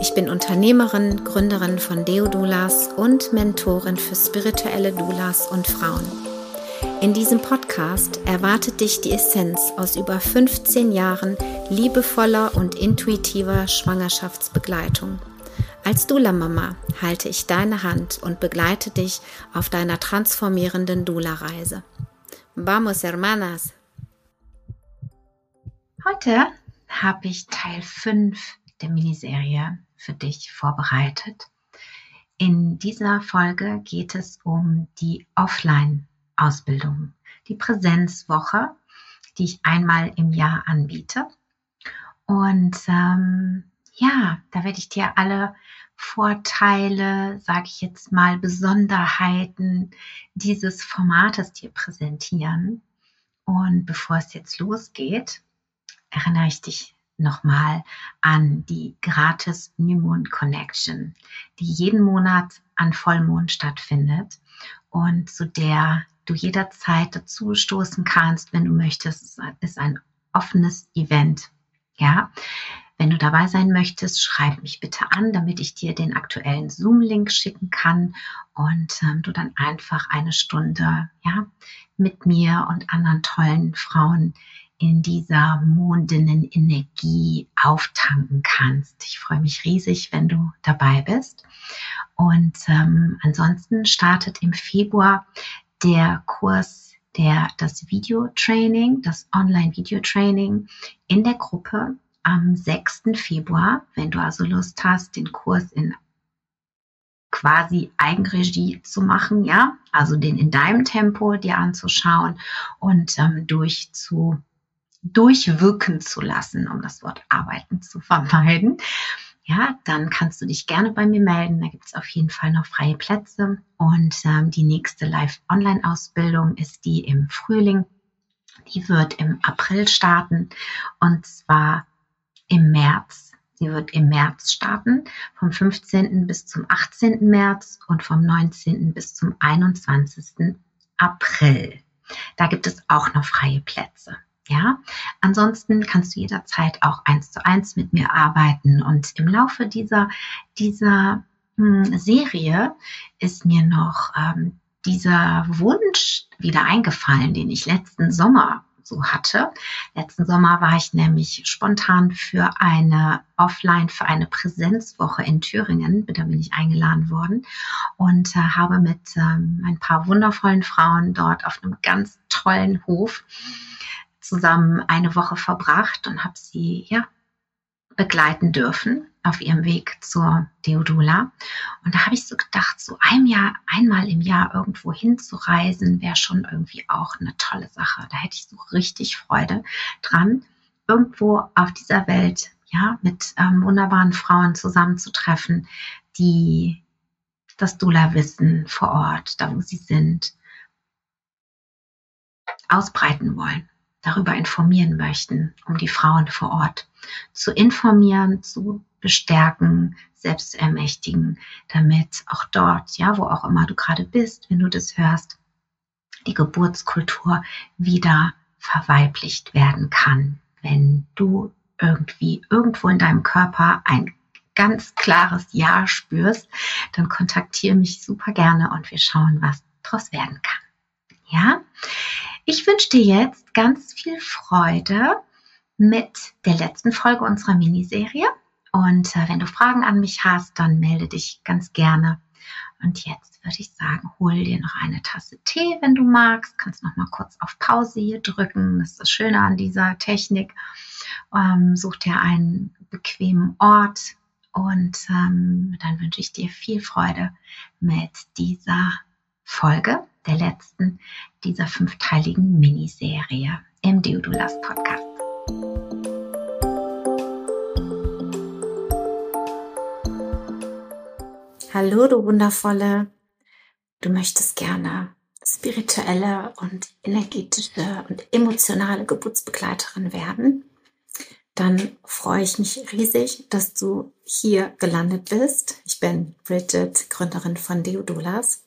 Ich bin Unternehmerin, Gründerin von Deodulas und Mentorin für spirituelle Doulas und Frauen. In diesem Podcast erwartet dich die Essenz aus über 15 Jahren liebevoller und intuitiver Schwangerschaftsbegleitung. Als Dula-Mama halte ich deine Hand und begleite dich auf deiner transformierenden Dula-Reise. Vamos, hermanas! Heute habe ich Teil 5 der Miniserie für dich vorbereitet. In dieser Folge geht es um die Offline-Ausbildung, die Präsenzwoche, die ich einmal im Jahr anbiete. Und ähm, ja, da werde ich dir alle Vorteile, sage ich jetzt mal, Besonderheiten dieses Formates dir präsentieren. Und bevor es jetzt losgeht, erinnere ich dich nochmal an die gratis New Moon Connection, die jeden Monat an Vollmond stattfindet und zu der du jederzeit dazu stoßen kannst, wenn du möchtest. Es ist ein offenes Event. Ja, wenn du dabei sein möchtest, schreib mich bitte an, damit ich dir den aktuellen Zoom-Link schicken kann und ähm, du dann einfach eine Stunde ja, mit mir und anderen tollen Frauen in dieser mondenen Energie auftanken kannst. Ich freue mich riesig, wenn du dabei bist. Und ähm, ansonsten startet im Februar der Kurs, der das Videotraining, das Online-Videotraining in der Gruppe am 6. Februar. Wenn du also Lust hast, den Kurs in quasi Eigenregie zu machen, ja, also den in deinem Tempo dir anzuschauen und ähm, durchzu durchwirken zu lassen, um das Wort arbeiten zu vermeiden, ja, dann kannst du dich gerne bei mir melden. Da gibt es auf jeden Fall noch freie Plätze. Und ähm, die nächste Live-Online-Ausbildung ist die im Frühling. Die wird im April starten und zwar im März. Sie wird im März starten, vom 15. bis zum 18. März und vom 19. bis zum 21. April. Da gibt es auch noch freie Plätze. Ja, ansonsten kannst du jederzeit auch eins zu eins mit mir arbeiten. Und im Laufe dieser, dieser mh, hm, Serie ist mir noch ähm, dieser Wunsch wieder eingefallen, den ich letzten Sommer so hatte. Letzten Sommer war ich nämlich spontan für eine Offline, für eine Präsenzwoche in Thüringen. Da bin ich eingeladen worden und äh, habe mit ähm, ein paar wundervollen Frauen dort auf einem ganz tollen Hof zusammen eine Woche verbracht und habe sie ja begleiten dürfen auf ihrem Weg zur Deodula. Und da habe ich so gedacht, so ein Jahr, einmal im Jahr irgendwo hinzureisen, wäre schon irgendwie auch eine tolle Sache. Da hätte ich so richtig Freude dran, irgendwo auf dieser Welt, ja, mit ähm, wunderbaren Frauen zusammenzutreffen, die das Dula-Wissen vor Ort, da wo sie sind, ausbreiten wollen darüber informieren möchten, um die Frauen vor Ort zu informieren, zu bestärken, selbst zu ermächtigen, damit auch dort, ja, wo auch immer du gerade bist, wenn du das hörst, die Geburtskultur wieder verweiblicht werden kann. Wenn du irgendwie irgendwo in deinem Körper ein ganz klares Ja spürst, dann kontaktiere mich super gerne und wir schauen, was daraus werden kann. Ja, ich wünsche dir jetzt ganz viel Freude mit der letzten Folge unserer Miniserie. Und äh, wenn du Fragen an mich hast, dann melde dich ganz gerne. Und jetzt würde ich sagen, hol dir noch eine Tasse Tee, wenn du magst. Kannst noch mal kurz auf Pause hier drücken. Das ist das Schöne an dieser Technik. Ähm, such dir einen bequemen Ort und ähm, dann wünsche ich dir viel Freude mit dieser Folge der letzten dieser fünfteiligen Miniserie im Deodulas Podcast. Hallo, du wundervolle. Du möchtest gerne spirituelle und energetische und emotionale Geburtsbegleiterin werden. Dann freue ich mich riesig, dass du hier gelandet bist. Ich bin Bridget, Gründerin von Deodolas.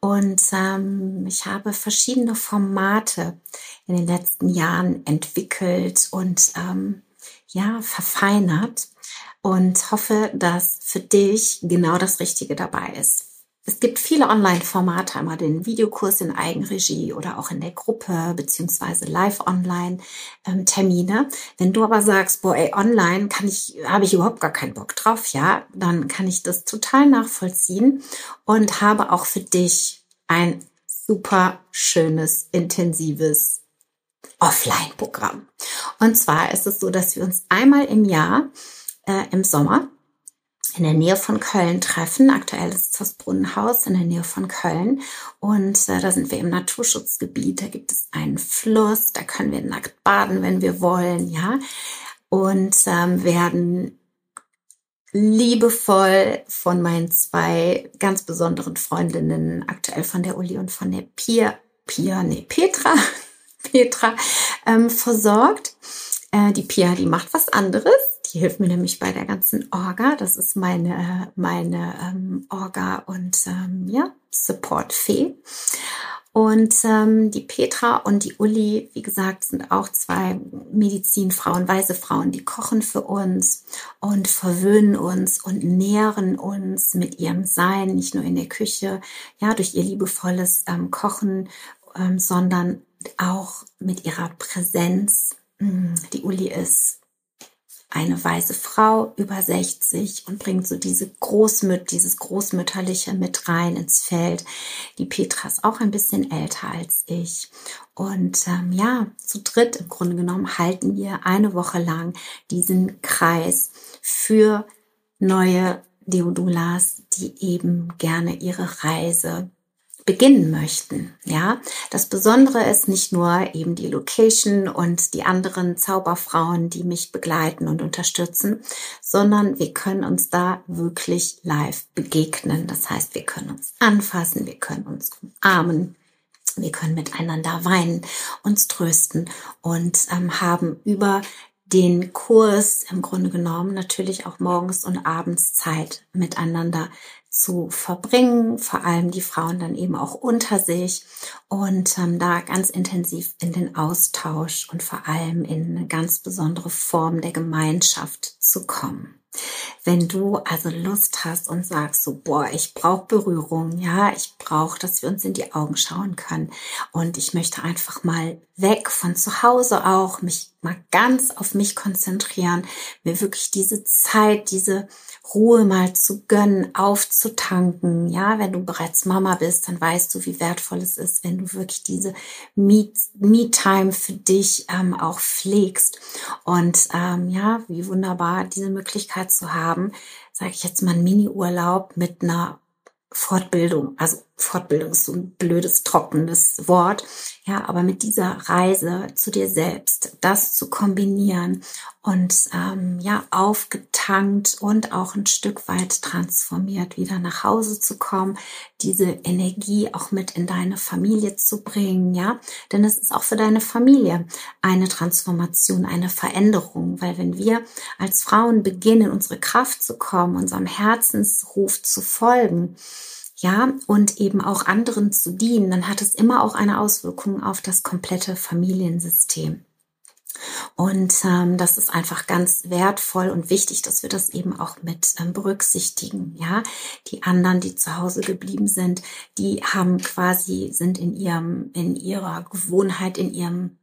Und ähm, ich habe verschiedene Formate in den letzten Jahren entwickelt und ähm, ja, verfeinert und hoffe, dass für dich genau das Richtige dabei ist. Es gibt viele Online-Formate, einmal den Videokurs in Eigenregie oder auch in der Gruppe beziehungsweise Live-Online-Termine. Ähm, Wenn du aber sagst, boah, ey, online kann ich, habe ich überhaupt gar keinen Bock drauf, ja, dann kann ich das total nachvollziehen und habe auch für dich ein super schönes, intensives Offline-Programm. Und zwar ist es so, dass wir uns einmal im Jahr äh, im Sommer in der Nähe von Köln treffen. Aktuell ist es das Brunnenhaus in der Nähe von Köln. Und äh, da sind wir im Naturschutzgebiet. Da gibt es einen Fluss. Da können wir nackt baden, wenn wir wollen, ja. Und ähm, werden liebevoll von meinen zwei ganz besonderen Freundinnen, aktuell von der Uli und von der Pia, Pia, nee, Petra, Petra, ähm, versorgt. Äh, die Pia, die macht was anderes die hilft mir nämlich bei der ganzen Orga. Das ist meine, meine ähm, Orga und ähm, ja, Support-Fee. Und ähm, die Petra und die Uli, wie gesagt, sind auch zwei Medizinfrauen, weise Frauen, die kochen für uns und verwöhnen uns und nähren uns mit ihrem Sein, nicht nur in der Küche, ja, durch ihr liebevolles ähm, Kochen, ähm, sondern auch mit ihrer Präsenz. Mm, die Uli ist eine weiße Frau über 60 und bringt so diese Großmüt, dieses Großmütterliche mit rein ins Feld. Die Petra ist auch ein bisschen älter als ich. Und ähm, ja, zu dritt im Grunde genommen halten wir eine Woche lang diesen Kreis für neue Deodulas, die eben gerne ihre Reise beginnen möchten. Ja, das Besondere ist nicht nur eben die Location und die anderen Zauberfrauen, die mich begleiten und unterstützen, sondern wir können uns da wirklich live begegnen. Das heißt, wir können uns anfassen, wir können uns umarmen. Wir können miteinander weinen, uns trösten und ähm, haben über den Kurs im Grunde genommen natürlich auch morgens und abends Zeit miteinander zu verbringen, vor allem die Frauen dann eben auch unter sich und ähm, da ganz intensiv in den Austausch und vor allem in eine ganz besondere Form der Gemeinschaft zu kommen. Wenn du also Lust hast und sagst so, boah, ich brauche Berührung, ja, ich brauche, dass wir uns in die Augen schauen können und ich möchte einfach mal weg von zu Hause auch, mich mal ganz auf mich konzentrieren, mir wirklich diese Zeit, diese Ruhe mal zu gönnen, aufzutanken. Ja, wenn du bereits Mama bist, dann weißt du, wie wertvoll es ist, wenn du wirklich diese Me-Time für dich ähm, auch pflegst. Und ähm, ja, wie wunderbar diese Möglichkeit zu haben, sage ich jetzt mal, einen Mini-Urlaub mit einer Fortbildung, also Fortbildung ist so ein blödes, trockenes Wort, ja, aber mit dieser Reise zu dir selbst, das zu kombinieren und ähm, ja, aufgetankt und auch ein Stück weit transformiert wieder nach Hause zu kommen, diese Energie auch mit in deine Familie zu bringen, ja, denn es ist auch für deine Familie eine Transformation, eine Veränderung, weil wenn wir als Frauen beginnen, unsere Kraft zu kommen, unserem Herzensruf zu folgen, ja, und eben auch anderen zu dienen, dann hat es immer auch eine Auswirkung auf das komplette Familiensystem. Und ähm, das ist einfach ganz wertvoll und wichtig, dass wir das eben auch mit ähm, berücksichtigen. Ja, die anderen, die zu Hause geblieben sind, die haben quasi sind in ihrem in ihrer Gewohnheit, in ihrem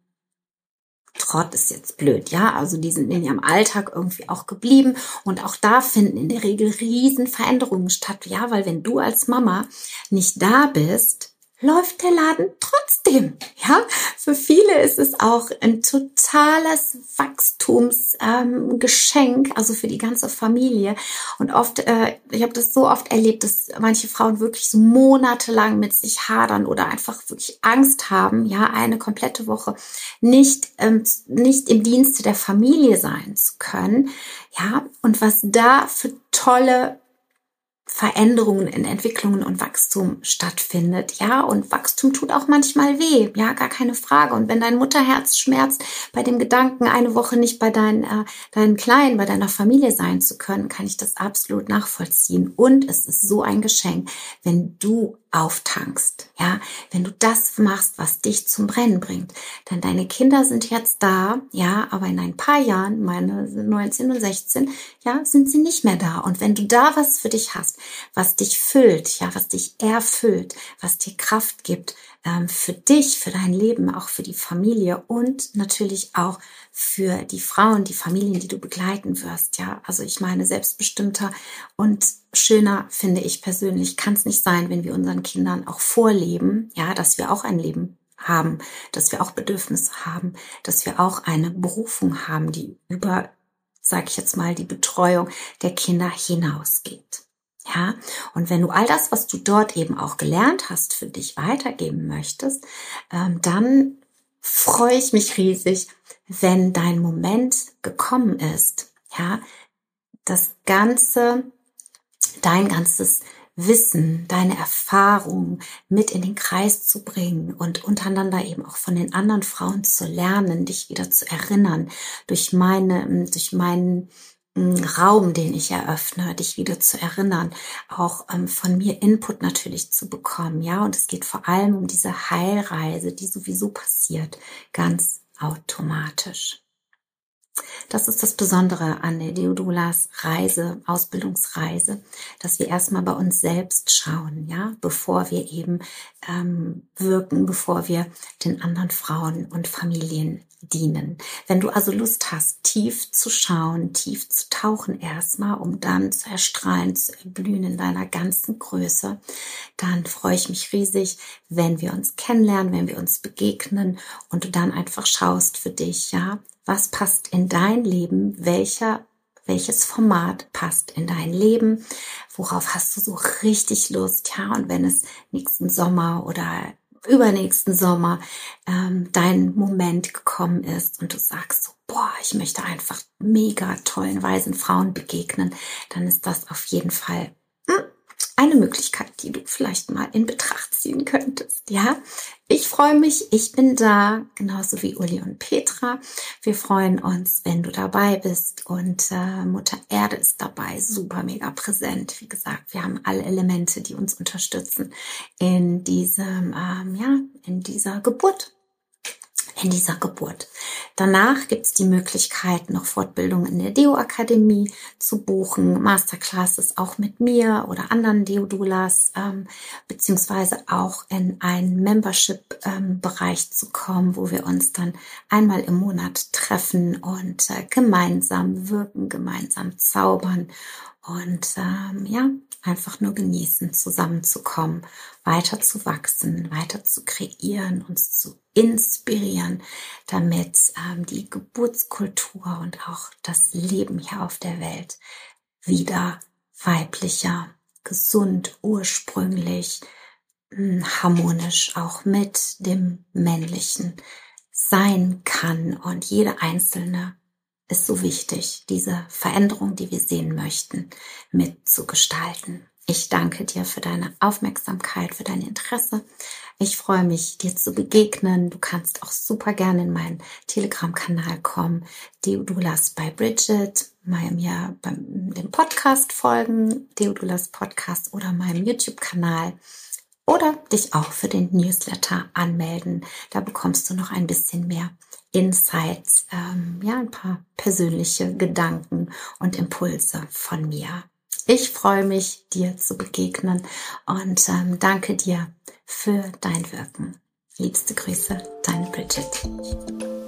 Trott ist jetzt blöd, ja. Also die sind in ihrem Alltag irgendwie auch geblieben und auch da finden in der Regel riesen Veränderungen statt, ja, weil wenn du als Mama nicht da bist, läuft der Laden trotzdem. Ja, für viele ist es auch ein totales Wachstumsgeschenk, ähm, also für die ganze Familie. Und oft, äh, ich habe das so oft erlebt, dass manche Frauen wirklich so monatelang mit sich hadern oder einfach wirklich Angst haben, ja, eine komplette Woche nicht ähm, nicht im Dienste der Familie sein zu können. Ja, und was da für tolle Veränderungen in Entwicklungen und Wachstum stattfindet. Ja, und Wachstum tut auch manchmal weh. Ja, gar keine Frage. Und wenn dein Mutterherz schmerzt bei dem Gedanken, eine Woche nicht bei deinen, äh, deinen Kleinen, bei deiner Familie sein zu können, kann ich das absolut nachvollziehen. Und es ist so ein Geschenk, wenn du auftankst. Ja, wenn du das machst, was dich zum Brennen bringt. Denn deine Kinder sind jetzt da, ja, aber in ein paar Jahren, meine 19 und 16, ja, sind sie nicht mehr da. Und wenn du da was für dich hast, was dich füllt, ja, was dich erfüllt, was dir Kraft gibt, ähm, für dich, für dein Leben, auch für die Familie und natürlich auch für die Frauen, die Familien, die du begleiten wirst. Ja, also ich meine, selbstbestimmter und schöner finde ich persönlich kann es nicht sein, wenn wir unseren Kindern auch vorleben, ja, dass wir auch ein Leben haben, dass wir auch Bedürfnisse haben, dass wir auch eine Berufung haben, die über, sag ich jetzt mal, die Betreuung der Kinder hinausgeht. Ja, und wenn du all das, was du dort eben auch gelernt hast, für dich weitergeben möchtest, ähm, dann freue ich mich riesig, wenn dein Moment gekommen ist. Ja, das ganze, dein ganzes Wissen, deine Erfahrung mit in den Kreis zu bringen und untereinander eben auch von den anderen Frauen zu lernen, dich wieder zu erinnern durch meine, durch meinen Raum, den ich eröffne, dich wieder zu erinnern, auch ähm, von mir Input natürlich zu bekommen, ja. Und es geht vor allem um diese Heilreise, die sowieso passiert, ganz automatisch. Das ist das Besondere an der Deodulas Reise, Ausbildungsreise, dass wir erstmal bei uns selbst schauen, ja, bevor wir eben ähm, wirken, bevor wir den anderen Frauen und Familien dienen. Wenn du also Lust hast, tief zu schauen, tief zu tauchen erstmal, um dann zu erstrahlen, zu erblühen in deiner ganzen Größe, dann freue ich mich riesig, wenn wir uns kennenlernen, wenn wir uns begegnen und du dann einfach schaust für dich, ja, was passt in dein Leben, welcher welches Format passt in dein Leben, worauf hast du so richtig Lust, ja, und wenn es nächsten Sommer oder übernächsten Sommer ähm, dein Moment gekommen ist und du sagst so, boah, ich möchte einfach mega tollen, weisen Frauen begegnen, dann ist das auf jeden Fall hm, eine Möglichkeit, die du vielleicht mal in Betracht ziehen könntest. Ja, ich freue mich, ich bin da, genauso wie Uli und Petra. Wir freuen uns, wenn du dabei bist und äh, Mutter Erde ist dabei, super mega präsent. Wie gesagt, wir haben alle Elemente, die uns unterstützen in diesem, ähm, ja, in dieser Geburt in dieser Geburt. Danach gibt es die Möglichkeit, noch Fortbildung in der Deo-Akademie zu buchen, Masterclasses auch mit mir oder anderen Deodulas, ähm, beziehungsweise auch in einen Membership-Bereich ähm, zu kommen, wo wir uns dann einmal im Monat treffen und äh, gemeinsam wirken, gemeinsam zaubern und ähm, ja, einfach nur genießen, zusammenzukommen, weiter zu wachsen, weiter zu kreieren, uns zu inspirieren, damit ähm, die Geburtskultur und auch das Leben hier auf der Welt wieder weiblicher, gesund, ursprünglich, hm, harmonisch auch mit dem männlichen sein kann und jede einzelne ist so wichtig, diese Veränderung, die wir sehen möchten, mitzugestalten. Ich danke dir für deine Aufmerksamkeit, für dein Interesse. Ich freue mich, dir zu begegnen. Du kannst auch super gerne in meinen Telegram-Kanal kommen, Deodulas bei Bridget, beim dem Podcast folgen, Deodulas Podcast oder meinem YouTube-Kanal oder dich auch für den Newsletter anmelden. Da bekommst du noch ein bisschen mehr Insights, ähm, ja, ein paar persönliche Gedanken und Impulse von mir. Ich freue mich, dir zu begegnen und ähm, danke dir für dein Wirken. Liebste Grüße, deine Bridget.